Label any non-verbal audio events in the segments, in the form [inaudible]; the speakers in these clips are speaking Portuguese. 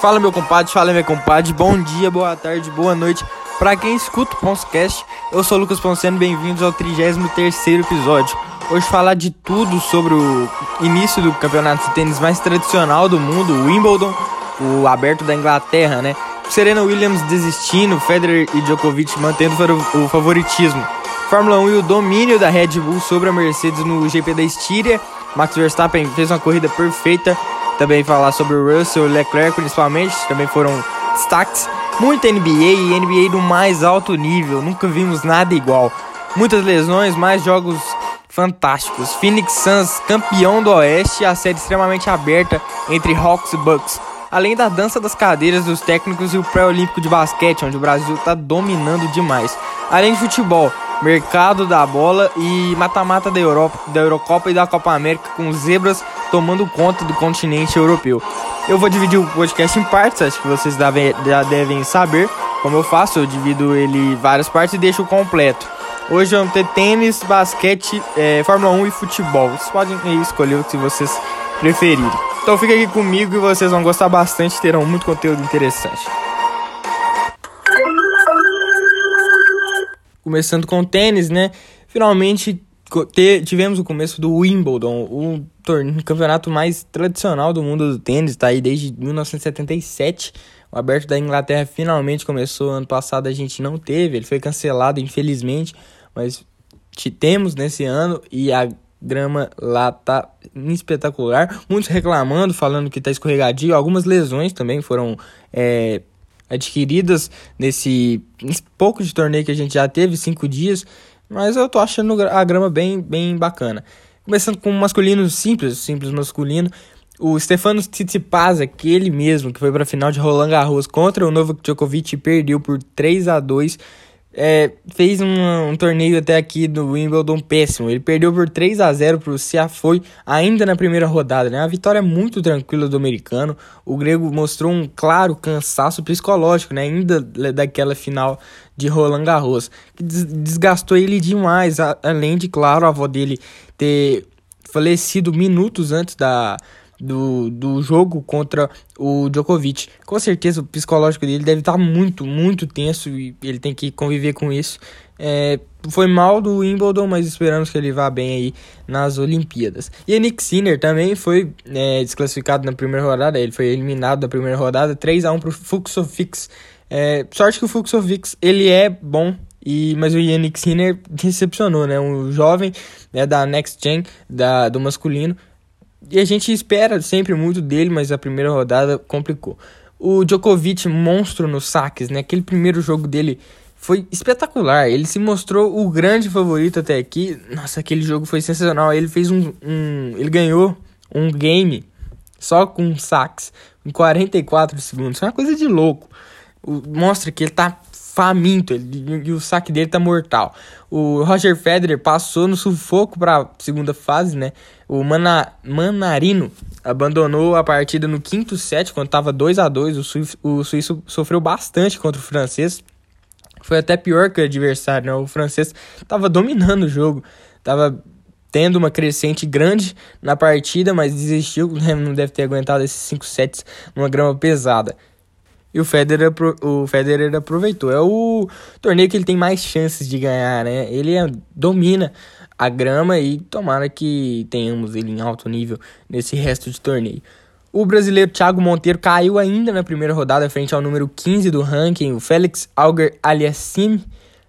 Fala meu compadre, fala minha compadre, bom dia, boa tarde, boa noite para quem escuta o Ponscast. Eu sou o Lucas Ponceno, bem-vindos ao 33º episódio. Hoje falar de tudo sobre o início do campeonato de tênis mais tradicional do mundo, o Wimbledon, o aberto da Inglaterra, né? Serena Williams desistindo, Federer e Djokovic mantendo o favoritismo. Fórmula 1 e o domínio da Red Bull sobre a Mercedes no GP da Estíria. Max Verstappen fez uma corrida perfeita. Também falar sobre o Russell Leclerc, principalmente, também foram destaques. Muita NBA e NBA do mais alto nível, nunca vimos nada igual. Muitas lesões, mais jogos fantásticos. Phoenix Suns, campeão do Oeste, a série extremamente aberta entre Hawks e Bucks. Além da dança das cadeiras dos técnicos e o pré-olímpico de basquete, onde o Brasil está dominando demais. Além de futebol, mercado da bola e mata-mata da Europa, da Eurocopa e da Copa América com zebras tomando conta do continente europeu. Eu vou dividir o podcast em partes, acho que vocês já devem saber como eu faço, eu divido ele em várias partes e deixo completo. Hoje vamos ter tênis, basquete, é, Fórmula 1 e futebol. Vocês podem escolher o que vocês preferirem. Então fica aqui comigo e vocês vão gostar bastante, terão muito conteúdo interessante. Começando com o tênis, né? Finalmente tivemos o começo do Wimbledon, o torneio, campeonato mais tradicional do mundo do tênis, tá aí desde 1977. O aberto da Inglaterra finalmente começou, ano passado a gente não teve, ele foi cancelado infelizmente, mas temos nesse ano e a grama lá tá espetacular. Muitos reclamando, falando que tá escorregadio, algumas lesões também foram é, adquiridas nesse, pouco de torneio que a gente já teve, cinco dias, mas eu tô achando a grama bem, bem bacana. Começando com masculino simples, simples masculino, o Stefano Tsitsipas, aquele mesmo que foi para a final de Roland Garros contra o Novak Djokovic e perdeu por 3 a 2 é, fez um, um, torneio até aqui do Wimbledon péssimo. Ele perdeu por 3 a 0 para o Ciafoy ainda na primeira rodada. Né? A vitória muito tranquila do americano. O grego mostrou um claro cansaço psicológico, né? ainda daquela final de Roland Garros, que desgastou ele demais. Além de, claro, a avó dele ter falecido minutos antes da, do, do jogo contra o Djokovic. Com certeza o psicológico dele deve estar muito, muito tenso e ele tem que conviver com isso. É, foi mal do Wimbledon, mas esperamos que ele vá bem aí nas Olimpíadas. E Nick Sinner também foi é, desclassificado na primeira rodada, ele foi eliminado da primeira rodada, 3 a 1 para o Fuxofix. É, sorte que o Fuxofix ele é bom, e, mas o Yannick Sinner decepcionou, né? Um jovem né, da Next Gen, da, do masculino, e a gente espera sempre muito dele, mas a primeira rodada complicou. O Djokovic, monstro nos saques, né? Aquele primeiro jogo dele foi espetacular. Ele se mostrou o grande favorito até aqui. Nossa, aquele jogo foi sensacional. Ele fez um. um ele ganhou um game só com saques em 44 segundos. É uma coisa de louco. O, mostra que ele tá faminto ele, e o saque dele tá mortal. O Roger Federer passou no sufoco para segunda fase, né? O Mana, Manarino abandonou a partida no quinto set, quando estava 2 a 2 o, o suíço sofreu bastante contra o francês. Foi até pior que o adversário, né? O francês estava dominando o jogo, estava tendo uma crescente grande na partida, mas desistiu, né? [laughs] não deve ter aguentado esses 5 sets numa grama pesada. E o Federer, o Federer aproveitou. É o torneio que ele tem mais chances de ganhar, né? Ele é, domina a grama e tomara que tenhamos ele em alto nível nesse resto de torneio. O brasileiro Thiago Monteiro caiu ainda na primeira rodada frente ao número 15 do ranking, o Félix Auger Aliassime.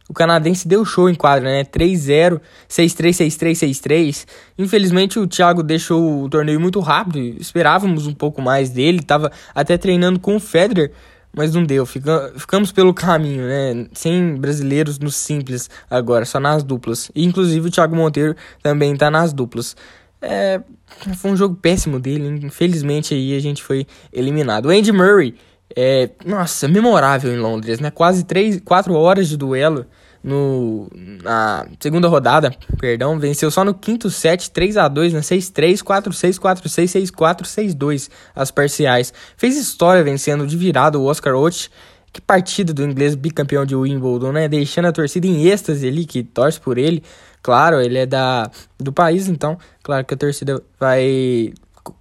O canadense deu show em quadra, né? 3-0, 6-3, 6-3, 6-3. Infelizmente o Thiago deixou o torneio muito rápido, esperávamos um pouco mais dele, estava até treinando com o Federer, mas não deu. Fica, ficamos pelo caminho, né? Sem brasileiros no simples agora, só nas duplas. Inclusive o Thiago Monteiro também tá nas duplas. É, foi um jogo péssimo dele, infelizmente aí a gente foi eliminado. O Andy Murray, é, nossa, memorável em Londres, né? Quase 3, 4 horas de duelo no, na segunda rodada, perdão, venceu só no quinto set, 3 a 2 né? 6-3, 4-6, 4-6, 6-4, 6-2 as parciais. Fez história vencendo de virada o Oscar Oates. Que partida do inglês bicampeão de Wimbledon, né? Deixando a torcida em êxtase ali, que torce por ele. Claro, ele é da do país, então, claro que a torcida vai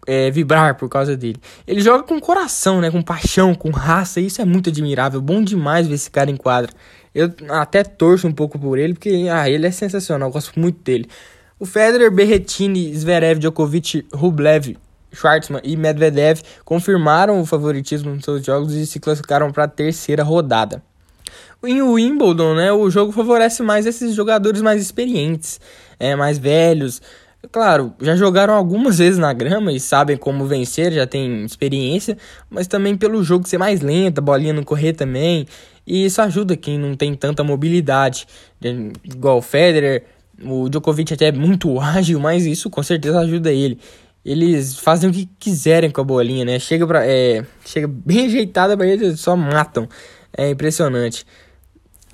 é, vibrar por causa dele. Ele joga com coração, né? Com paixão, com raça. E isso é muito admirável. Bom demais ver esse cara em quadra. Eu até torço um pouco por ele, porque ah, ele é sensacional. Gosto muito dele. O Federer, Berrettini, Zverev, Djokovic, Rublev, Schwartzman e Medvedev confirmaram o favoritismo nos seus jogos e se classificaram para a terceira rodada. Em Wimbledon, né, o jogo favorece mais esses jogadores mais experientes, é, mais velhos. Claro, já jogaram algumas vezes na grama e sabem como vencer, já tem experiência, mas também pelo jogo ser mais lento, a bolinha não correr também. E isso ajuda quem não tem tanta mobilidade, igual o Federer, o Djokovic até é muito [laughs] ágil, mas isso com certeza ajuda ele. Eles fazem o que quiserem com a bolinha, né? Chega, pra, é, chega bem [laughs] ajeitada para eles, só matam. É impressionante.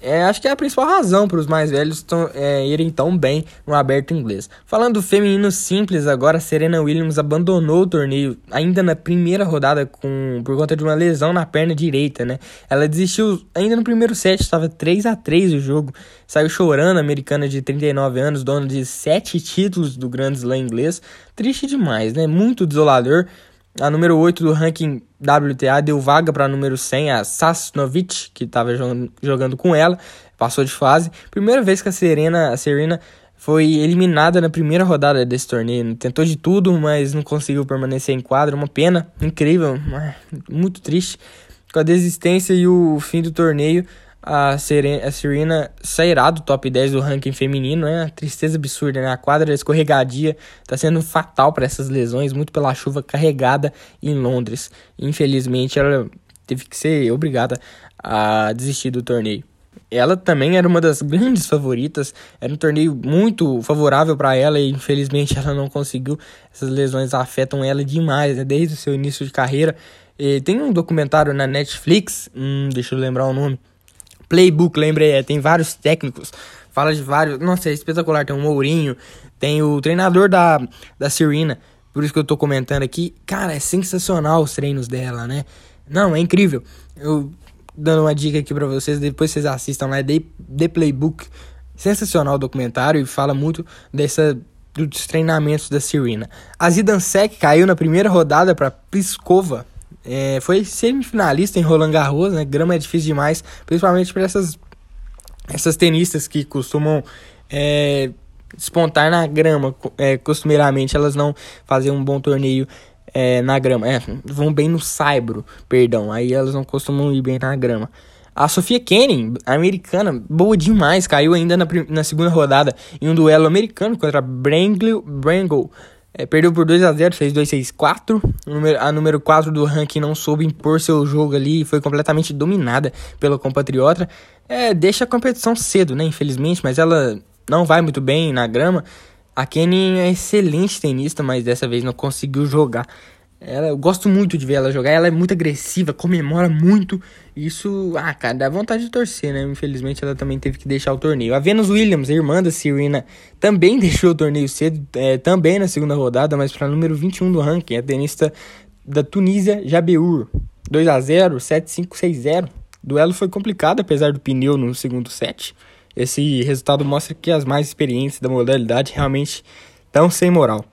É, acho que é a principal razão para os mais velhos é, irem tão bem no aberto inglês. Falando do feminino simples, agora Serena Williams abandonou o torneio ainda na primeira rodada com, por conta de uma lesão na perna direita, né? Ela desistiu ainda no primeiro set, estava 3 a 3 o jogo. Saiu chorando, americana de 39 anos, dona de 7 títulos do Grand Slam inglês. Triste demais, né? Muito desolador. A número 8 do ranking WTA deu vaga para a número 100, a Sasnovic, que estava jogando, com ela, passou de fase. Primeira vez que a Serena, a Serena foi eliminada na primeira rodada desse torneio. Tentou de tudo, mas não conseguiu permanecer em quadra. Uma pena, incrível, muito triste. Com a desistência e o fim do torneio, a Serena, sairá do top 10 do ranking feminino, é uma tristeza absurda, né? A quadra escorregadia está sendo fatal para essas lesões, muito pela chuva carregada em Londres. Infelizmente, ela teve que ser obrigada a desistir do torneio. Ela também era uma das grandes favoritas, era um torneio muito favorável para ela e infelizmente [laughs] ela não conseguiu. Essas lesões afetam ela demais, né? desde o seu início de carreira. E tem um documentário na Netflix, hum, deixa eu lembrar o nome Playbook, lembrei, é, tem vários técnicos, fala de vários. Nossa, é espetacular. Tem o Mourinho, tem o treinador da, da Serena, por isso que eu tô comentando aqui. Cara, é sensacional os treinos dela, né? Não, é incrível. Eu dando uma dica aqui para vocês, depois vocês assistam lá, é The, The Playbook. Sensacional o documentário e fala muito dessa dos treinamentos da Serena. A Zidansek caiu na primeira rodada para Pliskova é, foi semifinalista em Roland Garros, né? Grama é difícil demais, principalmente para essas, essas tenistas que costumam é, despontar na grama. É, costumeiramente elas não fazem um bom torneio é, na grama. É, vão bem no saibro, perdão. Aí elas não costumam ir bem na grama. A Sofia Kenin, americana, boa demais, caiu ainda na, na segunda rodada em um duelo americano contra Brangle, Brangle é, perdeu por 2 a 0 fez 2-6-4. A número 4 do ranking não soube impor seu jogo ali e foi completamente dominada pelo compatriota. É, deixa a competição cedo, né? Infelizmente, mas ela não vai muito bem na grama. A Kenny é excelente tenista, mas dessa vez não conseguiu jogar. Ela, eu gosto muito de ver ela jogar. Ela é muito agressiva, comemora muito. Isso, ah, cara, dá vontade de torcer, né? Infelizmente ela também teve que deixar o torneio. A Venus Williams, irmã da Serena, também [laughs] deixou o torneio cedo, é, também na segunda rodada, mas para número 21 do ranking. A tenista da Tunísia, Jabeur. 2 a 0 7-5, 6-0. O duelo foi complicado, apesar do pneu no segundo set. Esse resultado mostra que as mais experientes da modalidade realmente estão sem moral.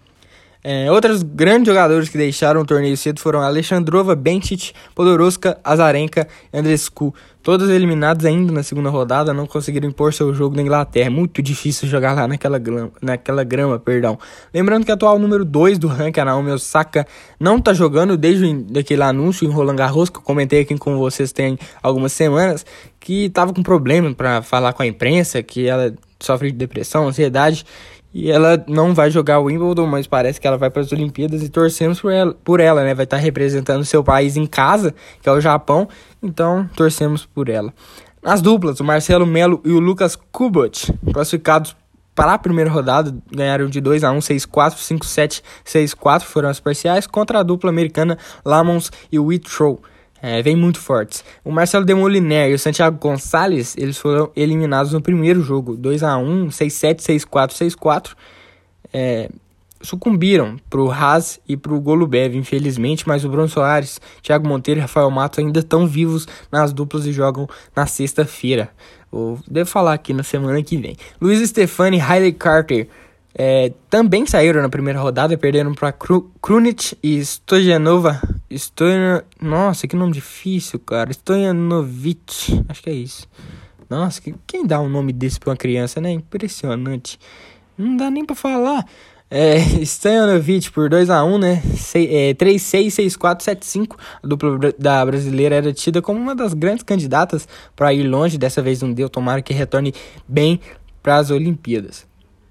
É, outros grandes jogadores que deixaram o torneio cedo foram Alexandrova, Bencic, Podoroska, Azarenka e Andrescu. Todos eliminados ainda na segunda rodada, não conseguiram impor seu jogo na Inglaterra. Muito difícil jogar lá naquela grama, naquela grama perdão. Lembrando que o atual número 2 do ranking, a Naomi Osaka, não está jogando desde aquele anúncio em Roland Garros, que eu comentei aqui com vocês tem algumas semanas, que estava com problema para falar com a imprensa, que ela sofre de depressão, ansiedade, e ela não vai jogar o Wimbledon, mas parece que ela vai para as Olimpíadas e torcemos por ela, por ela, né? Vai estar tá representando seu país em casa, que é o Japão, então torcemos por ela. Nas duplas, o Marcelo Melo e o Lucas Kubot, classificados para a primeira rodada, ganharam de 2 a 1, 6-4, 5-7, 6-4 foram as parciais contra a dupla americana Lamons e Whitrow. É, vem muito fortes. O Marcelo Demoliner e o Santiago Gonçalves, eles foram eliminados no primeiro jogo, 2 a 1 6-7, 6-4, 6-4. É, sucumbiram pro Haas e pro Golubev, infelizmente, mas o Bruno Soares, Thiago Monteiro e Rafael Matos ainda estão vivos nas duplas e jogam na sexta-feira. Devo falar aqui na semana que vem. Luiz Stefani e Riley Carter é, também saíram na primeira rodada, perderam para Krunic e Stojanova. Stojan... Nossa, que nome difícil, cara. Stojanovic, acho que é isso. Nossa, quem dá um nome desse pra uma criança, né? Impressionante. Não dá nem pra falar. É, [laughs] Stojanovic por 2x1, né? 3-6, 6-4, 7-5. A dupla da brasileira era tida como uma das grandes candidatas para ir longe. Dessa vez não deu. Tomara que retorne bem para as Olimpíadas.